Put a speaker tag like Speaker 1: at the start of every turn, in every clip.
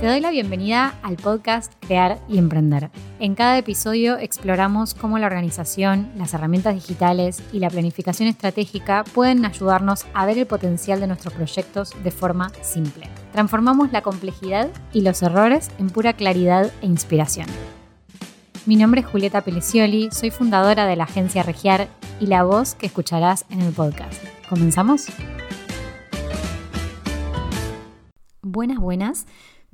Speaker 1: Te doy la bienvenida al podcast Crear y Emprender. En cada episodio exploramos cómo la organización, las herramientas digitales y la planificación estratégica pueden ayudarnos a ver el potencial de nuestros proyectos de forma simple. Transformamos la complejidad y los errores en pura claridad e inspiración. Mi nombre es Julieta Pelicioli, soy fundadora de la agencia Regiar y la voz que escucharás en el podcast. ¿Comenzamos? Buenas, buenas.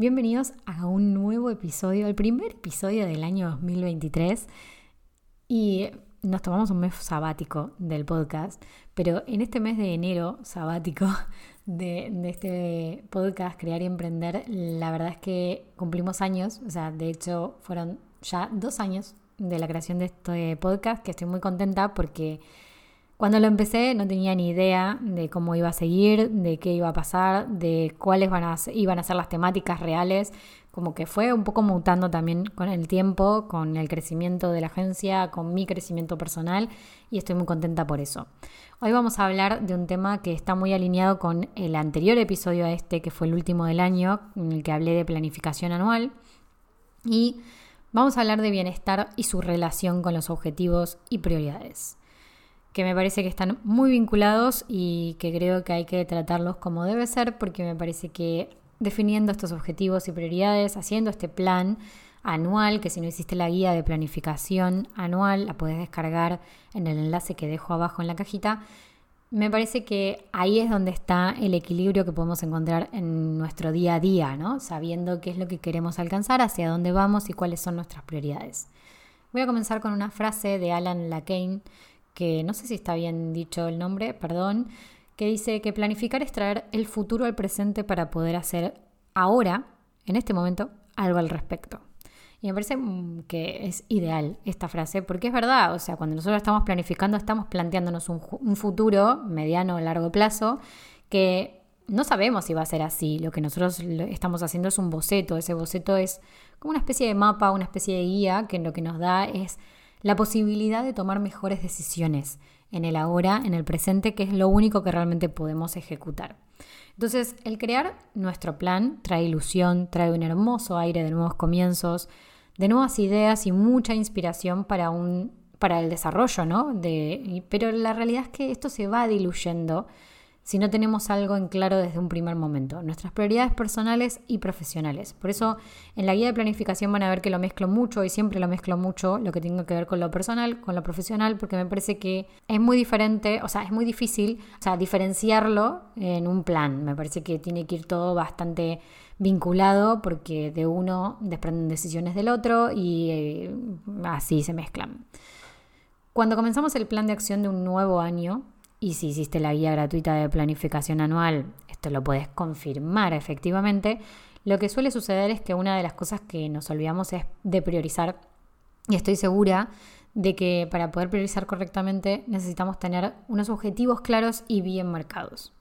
Speaker 1: Bienvenidos a un nuevo episodio, el primer episodio del año 2023. Y nos tomamos un mes sabático del podcast, pero en este mes de enero sabático de, de, este podcast, Crear y Emprender, la verdad es que cumplimos años, o sea, de hecho fueron ya dos años de la creación de este podcast, que estoy muy contenta porque cuando lo empecé no tenía ni idea de cómo iba a seguir, de qué iba a pasar, de cuáles iban a ser las temáticas reales. Como que fue un poco mutando también con el tiempo, con el crecimiento de la agencia, con mi crecimiento personal y estoy muy contenta por eso. Hoy vamos a hablar de un tema que está muy alineado con el anterior episodio a este, que fue el último del año, en el que hablé de planificación anual. Y vamos a hablar de bienestar y su relación con los objetivos y prioridades que me parece que están muy vinculados y que creo que hay que tratarlos como debe ser porque me parece que definiendo estos objetivos y prioridades, haciendo este plan anual, que si no hiciste la guía de planificación anual, la puedes descargar en el enlace que dejo abajo en la cajita, me parece que ahí es donde está el equilibrio que podemos encontrar en nuestro día a día, ¿no? Sabiendo qué es lo que queremos alcanzar, hacia dónde vamos y cuáles son nuestras prioridades. Voy a comenzar con una frase de Alan Lacane que no sé si está bien dicho el nombre, perdón, que dice que planificar es traer el futuro al presente para poder hacer ahora, en este momento, algo al respecto. Y me parece mm, que es ideal esta frase, porque es verdad, o sea, cuando nosotros estamos planificando, estamos planteándonos un, un futuro mediano o largo plazo que no sabemos si va a ser así. Lo que nosotros estamos haciendo es un boceto. Ese boceto es como una especie de mapa, una especie de guía que lo que nos da es la posibilidad de tomar mejores decisiones en el ahora, en el presente, que es lo único que realmente podemos ejecutar. Entonces, el crear nuestro plan trae ilusión, trae un hermoso aire de nuevos comienzos, de nuevas ideas y mucha inspiración para un para el desarrollo, ¿no? De, pero la realidad es que esto se va diluyendo si no tenemos algo en claro desde un primer momento, nuestras prioridades personales y profesionales. Por eso en la guía de planificación van a ver que lo mezclo mucho y siempre lo mezclo mucho, lo que tenga que ver con lo personal, con lo profesional, porque me parece que es muy diferente, o sea, es muy difícil, o sea, diferenciarlo en un plan. Me parece que tiene que ir todo bastante vinculado porque de uno desprenden decisiones del otro y eh, así se mezclan. Cuando comenzamos el plan de acción de un nuevo año, y si hiciste la guía gratuita de planificación anual, esto lo puedes confirmar efectivamente. Lo que suele suceder es que una de las cosas que nos olvidamos es de priorizar. Y estoy segura de que para poder priorizar correctamente necesitamos tener unos objetivos claros y bien marcados.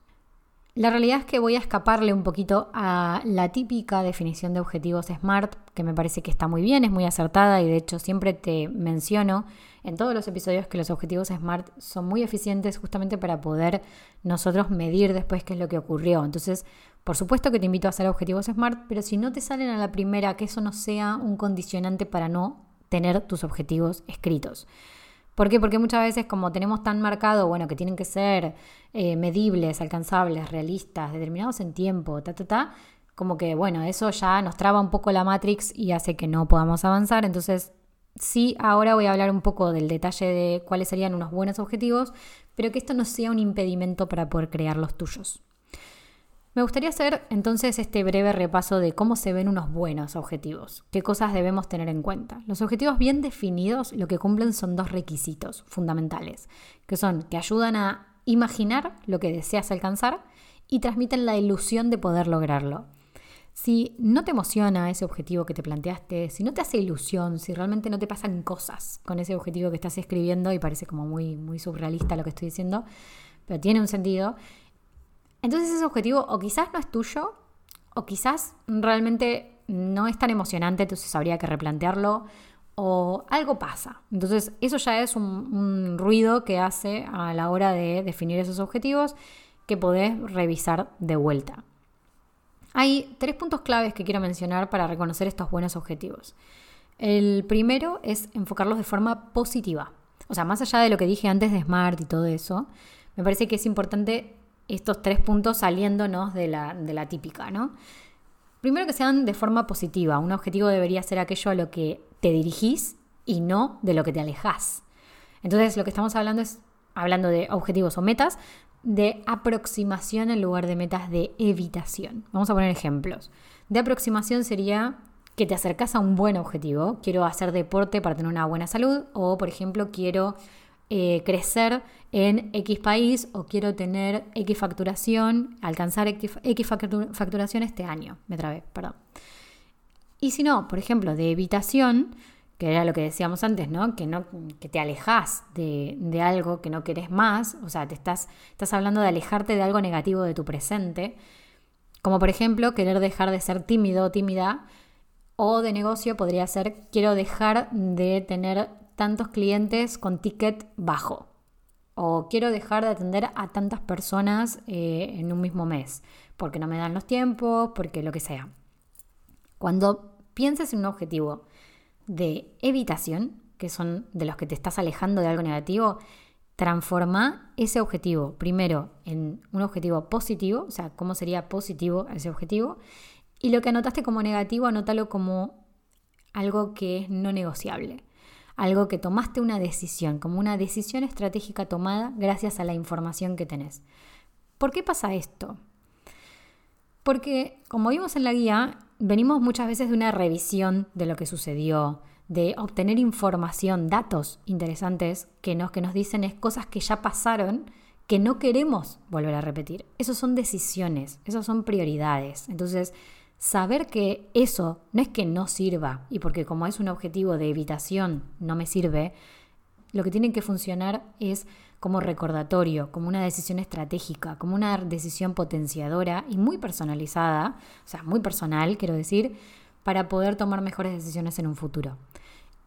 Speaker 1: La realidad es que voy a escaparle un poquito a la típica definición de objetivos SMART, que me parece que está muy bien, es muy acertada y de hecho siempre te menciono en todos los episodios que los objetivos SMART son muy eficientes justamente para poder nosotros medir después qué es lo que ocurrió. Entonces, por supuesto que te invito a hacer objetivos SMART, pero si no te salen a la primera, que eso no sea un condicionante para no tener tus objetivos escritos. ¿Por qué? Porque muchas veces como tenemos tan marcado, bueno, que tienen que ser eh, medibles, alcanzables, realistas, determinados en tiempo, ta, ta, ta, como que, bueno, eso ya nos traba un poco la Matrix y hace que no podamos avanzar. Entonces, sí, ahora voy a hablar un poco del detalle de cuáles serían unos buenos objetivos, pero que esto no sea un impedimento para poder crear los tuyos. Me gustaría hacer entonces este breve repaso de cómo se ven unos buenos objetivos, qué cosas debemos tener en cuenta. Los objetivos bien definidos lo que cumplen son dos requisitos fundamentales, que son que ayudan a imaginar lo que deseas alcanzar y transmiten la ilusión de poder lograrlo. Si no te emociona ese objetivo que te planteaste, si no te hace ilusión, si realmente no te pasan cosas con ese objetivo que estás escribiendo y parece como muy, muy surrealista lo que estoy diciendo, pero tiene un sentido, entonces ese objetivo o quizás no es tuyo, o quizás realmente no es tan emocionante, entonces habría que replantearlo, o algo pasa. Entonces eso ya es un, ruido que hace a la hora de definir esos objetivos que podés revisar de vuelta. Hay tres puntos claves que quiero mencionar para reconocer estos buenos objetivos. El primero es enfocarlos de forma positiva. O sea, más allá de lo que dije antes de Smart y todo eso, me parece que es importante estos tres puntos saliéndonos de la, de la típica, ¿no? Primero que sean de forma positiva. Un objetivo debería ser aquello a lo que te dirigís y no de lo que te alejas. Entonces, lo que estamos hablando es, hablando de objetivos o metas, de aproximación en lugar de metas de evitación. Vamos a poner ejemplos. De aproximación sería que te acercas a un buen objetivo. Quiero hacer deporte para tener una buena salud o, por ejemplo, quiero eh, crecer en X país o quiero tener X facturación, alcanzar X, facturación este año. Me trabé, perdón. Y si no, por ejemplo, de evitación, que era lo que decíamos antes, ¿no? Que, no, que te alejas de, de, algo que no querés más, o sea, te estás, estás hablando de alejarte de algo negativo de tu presente, como por ejemplo querer dejar de ser tímido o tímida, o de negocio podría ser quiero dejar de tener tantos clientes con ticket bajo. O quiero dejar de atender a tantas personas eh, en un mismo mes, porque no me dan los tiempos, porque lo que sea. Cuando pienses en un objetivo de evitación, que son de los que te estás alejando de algo negativo, transforma ese objetivo primero en un objetivo positivo, o sea, cómo sería positivo ese objetivo, y lo que anotaste como negativo, anótalo como algo que es no negociable algo que tomaste una decisión, como una decisión estratégica tomada gracias a la información que tenés. ¿Por qué pasa esto? Porque, como vimos en la guía, venimos muchas veces de una revisión de lo que sucedió, de obtener información, datos interesantes que nos, que nos dicen es cosas que ya pasaron que no queremos volver a repetir. Esas son decisiones, esas son prioridades. Entonces, saber que eso no es que no sirva y porque como es un objetivo de evitación no me sirve, lo que tiene que funcionar es como recordatorio, como una decisión estratégica, como una decisión potenciadora y muy personalizada, o sea, muy personal, quiero decir, para poder tomar mejores decisiones en un futuro.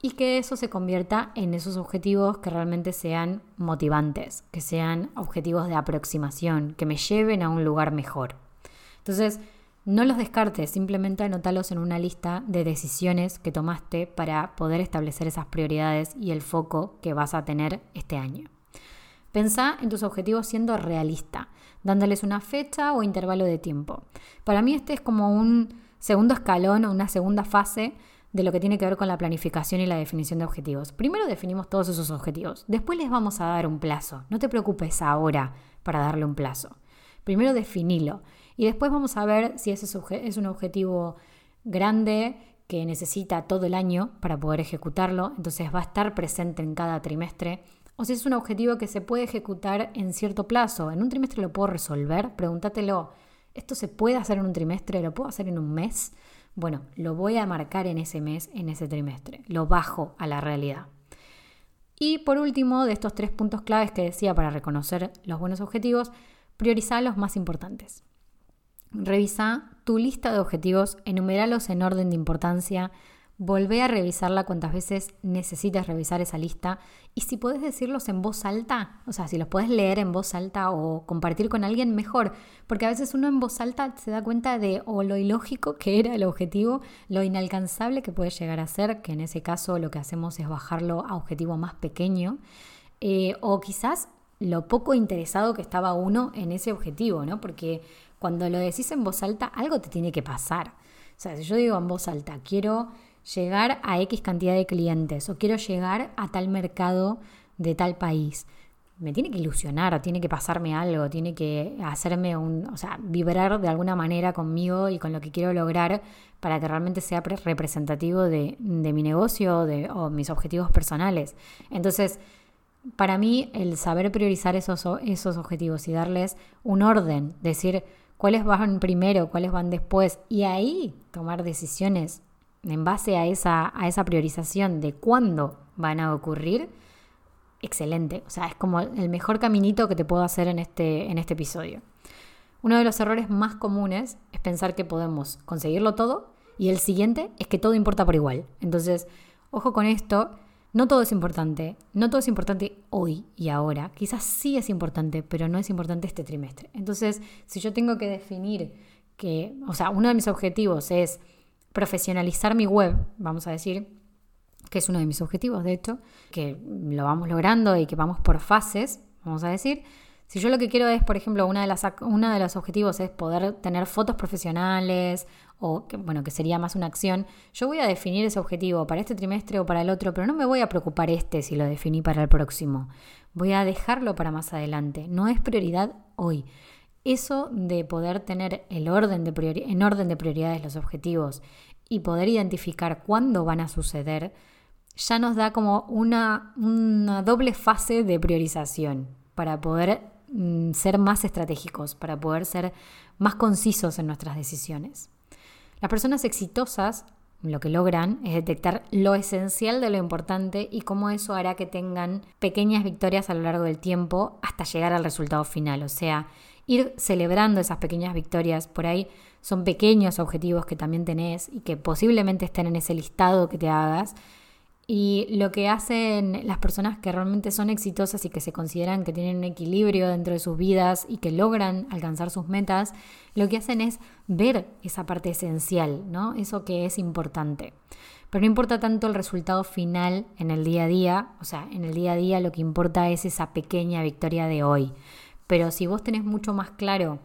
Speaker 1: Y que eso se convierta en esos objetivos que realmente sean motivantes, que sean objetivos de aproximación, que me lleven a un lugar mejor. Entonces, no los descartes, simplemente anotalos en una lista de decisiones que tomaste para poder establecer esas prioridades y el foco que vas a tener este año. Pensá en tus objetivos siendo realista, dándoles una fecha o intervalo de tiempo. Para mí este es como un segundo escalón o una segunda fase de lo que tiene que ver con la planificación y la definición de objetivos. Primero definimos todos esos objetivos, después les vamos a dar un plazo. No te preocupes ahora para darle un plazo. Primero definilo y después vamos a ver si ese es un objetivo grande que necesita todo el año para poder ejecutarlo, entonces va a estar presente en cada trimestre. O si es un objetivo que se puede ejecutar en cierto plazo, en un trimestre lo puedo resolver, pregúntatelo, ¿esto se puede hacer en un trimestre? ¿Lo puedo hacer en un mes? Bueno, lo voy a marcar en ese mes, en ese trimestre, lo bajo a la realidad. Y por último, de estos tres puntos claves que decía para reconocer los buenos objetivos, priorizar los más importantes. Revisa tu lista de objetivos, enumeralos en orden de importancia, volvé a revisarla cuantas veces necesites revisar esa lista y si puedes decirlos en voz alta, o sea, si los puedes leer en voz alta o compartir con alguien, mejor, porque a veces uno en voz alta se da cuenta de o lo ilógico que era el objetivo, lo inalcanzable que puede llegar a ser, que en ese caso lo que hacemos es bajarlo a objetivo más pequeño, eh, o quizás lo poco interesado que estaba uno en ese objetivo, ¿no? Porque cuando lo decís en voz alta, algo te tiene que pasar. O sea, si yo digo en voz alta, quiero llegar a X cantidad de clientes o quiero llegar a tal mercado de tal país, me tiene que ilusionar, tiene que pasarme algo, tiene que hacerme un, o sea, vibrar de alguna manera conmigo y con lo que quiero lograr para que realmente sea representativo de, mi negocio de, o mis objetivos personales. Entonces, para mí, el saber priorizar esos, esos objetivos y darles un orden, decir, cuáles van primero, cuáles van después, y ahí tomar decisiones en base a esa, a esa priorización de cuándo van a ocurrir, excelente. O sea, es como el mejor caminito que te puedo hacer en este, en este episodio. Uno de los errores más comunes es pensar que podemos conseguirlo todo y el siguiente es que todo importa por igual. Entonces, ojo con esto no todo es importante, no todo es importante hoy y ahora. Quizás sí es importante, pero no es importante este trimestre. Entonces, si yo tengo que definir que, o sea, uno de mis objetivos es profesionalizar mi web, vamos a decir, que es uno de mis objetivos, de hecho, que lo vamos logrando y que vamos por fases, vamos a decir. Si yo lo que quiero es, por ejemplo, una de las uno de los objetivos es poder tener fotos profesionales o que, bueno, que sería más una acción, yo voy a definir ese objetivo para este trimestre o para el otro, pero no me voy a preocupar este si lo definí para el próximo. Voy a dejarlo para más adelante. No es prioridad hoy. Eso de poder tener el orden de en orden de prioridades los objetivos y poder identificar cuándo van a suceder, ya nos da como una, una doble fase de priorización para poder ser más estratégicos, para poder ser más concisos en nuestras decisiones. Las personas exitosas lo que logran es detectar lo esencial de lo importante y cómo eso hará que tengan pequeñas victorias a lo largo del tiempo hasta llegar al resultado final. O sea, ir celebrando esas pequeñas victorias. Por ahí son pequeños objetivos que también tenés y que posiblemente estén en ese listado que te hagas. Y lo que hacen las personas que realmente son exitosas y que se consideran que tienen un equilibrio dentro de sus vidas y que logran alcanzar sus metas, lo que hacen es ver esa parte esencial, ¿no? Eso que es importante. Pero no importa tanto el resultado final en el día a día, o sea, en el día a día lo que importa es esa pequeña victoria de hoy. Pero si vos tenés mucho más claro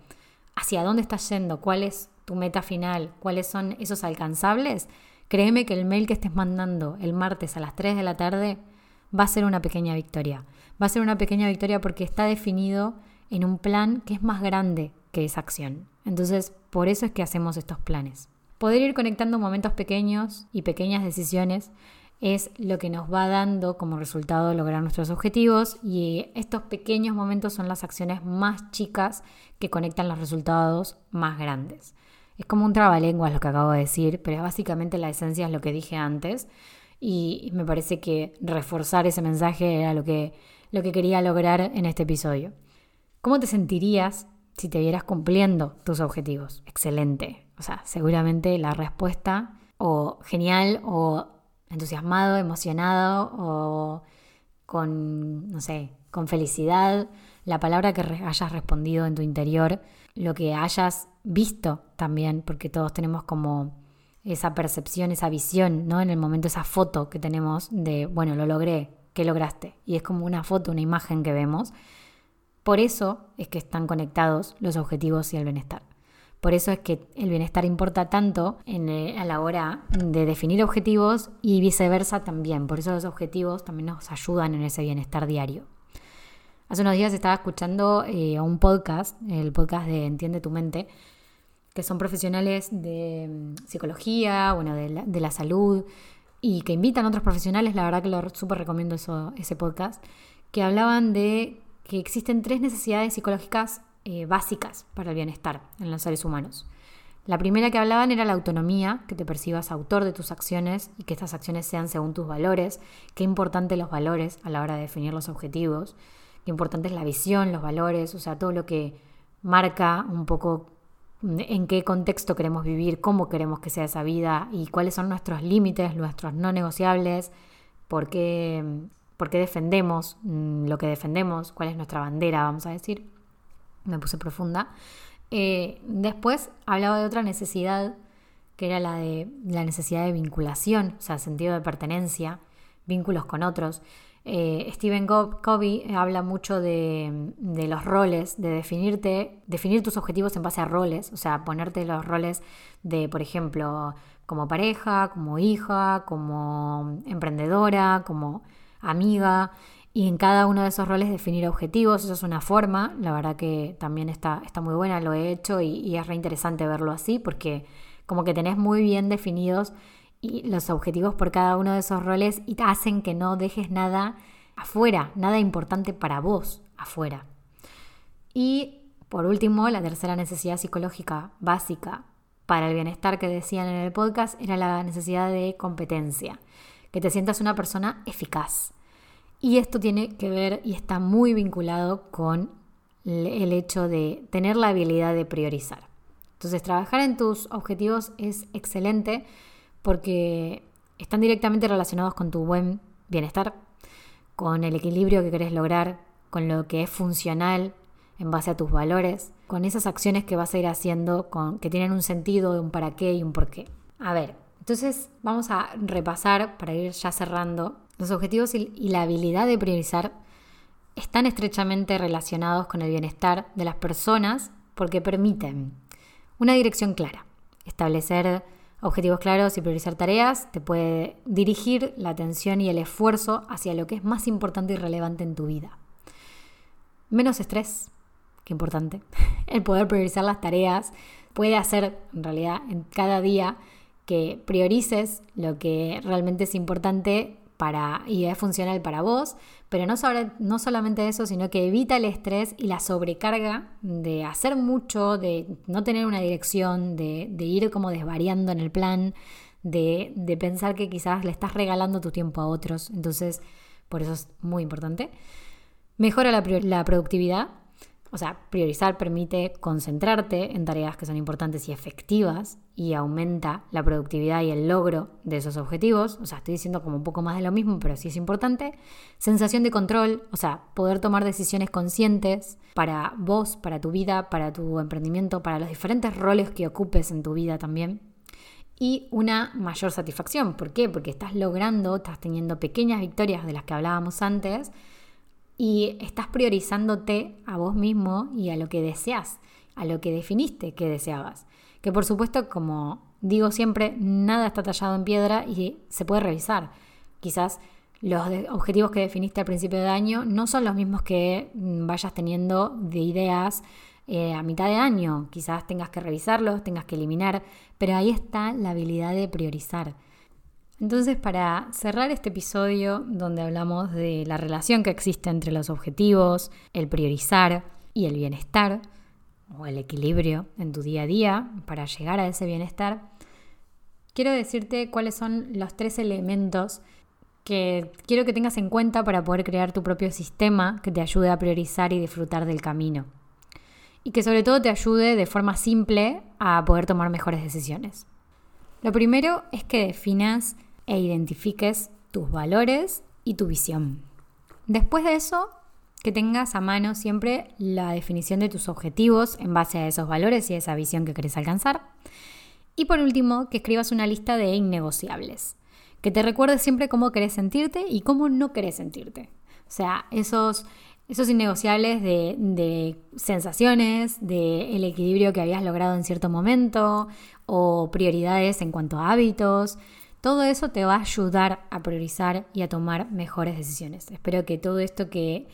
Speaker 1: hacia dónde estás yendo, cuál es tu meta final, cuáles son esos alcanzables, créeme que el mail que estés mandando el martes a las 3 de la tarde va a ser una pequeña victoria. Va a ser una pequeña victoria porque está definido en un plan que es más grande que esa acción. Entonces, por eso es que hacemos estos planes. Poder ir conectando momentos pequeños y pequeñas decisiones es lo que nos va dando como resultado lograr nuestros objetivos y estos pequeños momentos son las acciones más chicas que conectan los resultados más grandes. Es como un trabalenguas lo que acabo de decir, pero básicamente la esencia es lo que dije antes y me parece que reforzar ese mensaje era lo que, lo que quería lograr en este episodio. ¿Cómo te sentirías si te vieras cumpliendo tus objetivos? Excelente. O sea, seguramente la respuesta o genial o entusiasmado, emocionado o con, no sé, con felicidad, la palabra que hayas respondido en tu interior, lo que hayas visto también, porque todos tenemos como esa percepción, esa visión, ¿no? En el momento, esa foto que tenemos de, bueno, lo logré, ¿qué lograste? Y es como una foto, una imagen que vemos. Por eso es que están conectados los objetivos y el bienestar. Por eso es que el bienestar importa tanto eh, a la hora de definir objetivos y viceversa también. Por eso los objetivos también nos ayudan en ese bienestar diario. Hace unos días estaba escuchando eh, un podcast, el podcast de Entiende tu mente, que son profesionales de mm, psicología, bueno, de la, salud, y que invitan a otros profesionales, la verdad que lo súper recomiendo ese podcast, que hablaban de que existen tres necesidades psicológicas eh, básicas para el bienestar en los seres humanos. La primera que hablaban era la autonomía, que te percibas autor de tus acciones y que estas acciones sean según tus valores. Qué importante los valores a la hora de definir los objetivos. Qué importante es la visión, los valores, o sea, todo lo que marca un poco en qué contexto queremos vivir, cómo queremos que sea esa vida y cuáles son nuestros límites, nuestros no negociables, por qué, por qué defendemos mm, lo que defendemos, cuál es nuestra bandera, vamos a decir me puse profunda. Eh, después hablaba de otra necesidad, que era la de la necesidad de vinculación, o sea, sentido de pertenencia, vínculos con otros. Eh, Stephen Covey habla mucho de, de, los roles, de definirte, definir tus objetivos en base a roles, o sea, ponerte los roles de, por ejemplo, como pareja, como hija, como emprendedora, como amiga y en cada uno de esos roles definir objetivos, eso es una forma, la verdad que también está, está muy buena, lo he hecho y, es re interesante verlo así porque como que tenés muy bien definidos y los objetivos por cada uno de esos roles y hacen que no dejes nada afuera, nada importante para vos afuera. Y por último, la tercera necesidad psicológica básica para el bienestar que decían en el podcast era la necesidad de competencia, que te sientas una persona eficaz y esto tiene que ver y está muy vinculado con el hecho de tener la habilidad de priorizar. Entonces, trabajar en tus objetivos es excelente porque están directamente relacionados con tu buen bienestar, con el equilibrio que querés lograr, con lo que es funcional en base a tus valores, con esas acciones que vas a ir haciendo, con, que tienen un sentido, un para qué y un por qué. A ver, entonces vamos a repasar para ir ya cerrando. Los objetivos y la habilidad de priorizar están estrechamente relacionados con el bienestar de las personas porque permiten una dirección clara, establecer objetivos claros y priorizar tareas te puede dirigir la atención y el esfuerzo hacia lo que es más importante y relevante en tu vida. Menos estrés, qué importante. El poder priorizar las tareas puede hacer, en realidad, en cada día que priorices lo que realmente es importante para, y es funcional para vos, pero no, no solamente eso, sino que evita el estrés y la sobrecarga de hacer mucho, de no tener una dirección, de, ir como desvariando en el plan, de, pensar que quizás le estás regalando tu tiempo a otros. Entonces, por eso es muy importante. Mejora la, la productividad, o sea, priorizar permite concentrarte en tareas que son importantes y efectivas y aumenta la productividad y el logro de esos objetivos. O sea, estoy diciendo como un poco más de lo mismo, pero sí es importante. Sensación de control, o sea, poder tomar decisiones conscientes para vos, para tu vida, para tu emprendimiento, para los diferentes roles que ocupes en tu vida también. Y una mayor satisfacción. ¿Por qué? Porque estás logrando, estás teniendo pequeñas victorias de las que hablábamos antes y estás priorizándote a vos mismo y a lo que deseas, a lo que definiste que deseabas. Que por supuesto, como digo siempre, nada está tallado en piedra y se puede revisar. Quizás los objetivos que definiste al principio de año no son los mismos que mm, vayas teniendo de ideas eh, a mitad de año. Quizás tengas que revisarlos, tengas que eliminar, pero ahí está la habilidad de priorizar. Entonces, para cerrar este episodio donde hablamos de la relación que existe entre los objetivos, el priorizar y el bienestar, o el equilibrio en tu día a día para llegar a ese bienestar, quiero decirte cuáles son los tres elementos que quiero que tengas en cuenta para poder crear tu propio sistema que te ayude a priorizar y disfrutar del camino. Y que sobre todo te ayude de forma simple a poder tomar mejores decisiones. Lo primero es que definas e identifiques tus valores y tu visión. Después de eso, que tengas a mano siempre la definición de tus objetivos en base a esos valores y a esa visión que querés alcanzar. Y por último, que escribas una lista de innegociables. Que te recuerdes siempre cómo querés sentirte y cómo no querés sentirte. O sea, esos, esos innegociables de, de sensaciones, de el equilibrio que habías logrado en cierto momento o prioridades en cuanto a hábitos. Todo eso te va a ayudar a priorizar y a tomar mejores decisiones. Espero que todo esto que,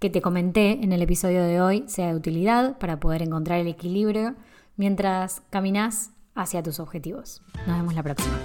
Speaker 1: que te comenté en el episodio de hoy sea de utilidad para poder encontrar el equilibrio mientras caminas hacia tus objetivos. Nos vemos la próxima.